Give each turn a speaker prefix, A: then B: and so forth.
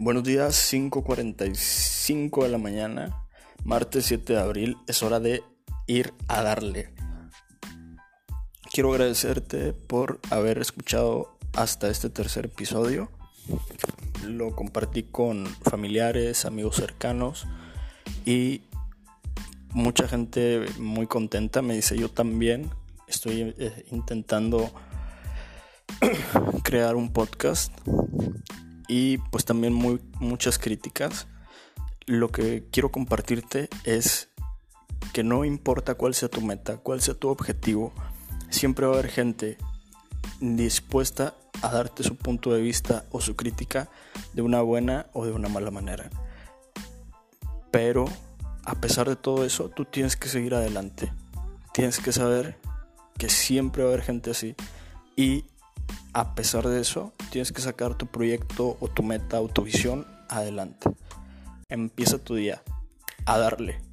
A: Buenos días, 5.45 de la mañana, martes 7 de abril, es hora de ir a darle. Quiero agradecerte por haber escuchado hasta este tercer episodio. Lo compartí con familiares, amigos cercanos y mucha gente muy contenta. Me dice yo también estoy eh, intentando crear un podcast y pues también muy, muchas críticas. Lo que quiero compartirte es que no importa cuál sea tu meta, cuál sea tu objetivo, siempre va a haber gente dispuesta a darte su punto de vista o su crítica de una buena o de una mala manera. Pero a pesar de todo eso, tú tienes que seguir adelante. Tienes que saber que siempre va a haber gente así y a pesar de eso, tienes que sacar tu proyecto o tu meta o tu visión adelante. Empieza tu día a darle.